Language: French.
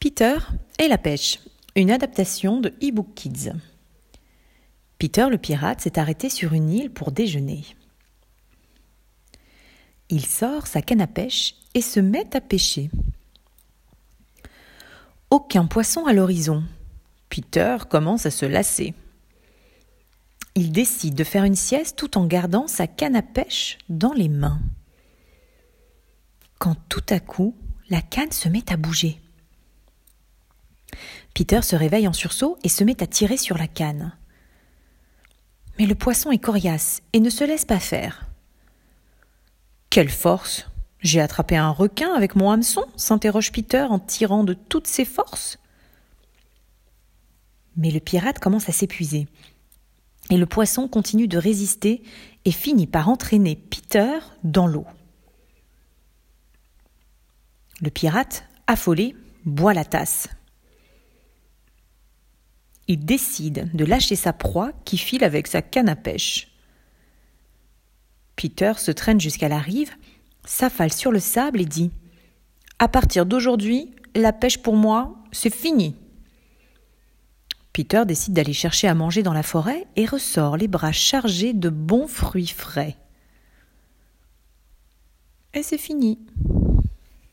Peter et la pêche, une adaptation de eBook Kids. Peter le pirate s'est arrêté sur une île pour déjeuner. Il sort sa canne à pêche et se met à pêcher. Aucun poisson à l'horizon. Peter commence à se lasser. Il décide de faire une sieste tout en gardant sa canne à pêche dans les mains. Quand tout à coup, la canne se met à bouger. Peter se réveille en sursaut et se met à tirer sur la canne. Mais le poisson est coriace et ne se laisse pas faire. Quelle force J'ai attrapé un requin avec mon hameçon s'interroge Peter en tirant de toutes ses forces. Mais le pirate commence à s'épuiser. Et le poisson continue de résister et finit par entraîner Peter dans l'eau. Le pirate, affolé, boit la tasse. Il décide de lâcher sa proie qui file avec sa canne à pêche. Peter se traîne jusqu'à la rive, s'affale sur le sable et dit À partir d'aujourd'hui, la pêche pour moi, c'est fini. Peter décide d'aller chercher à manger dans la forêt et ressort les bras chargés de bons fruits frais. Et c'est fini.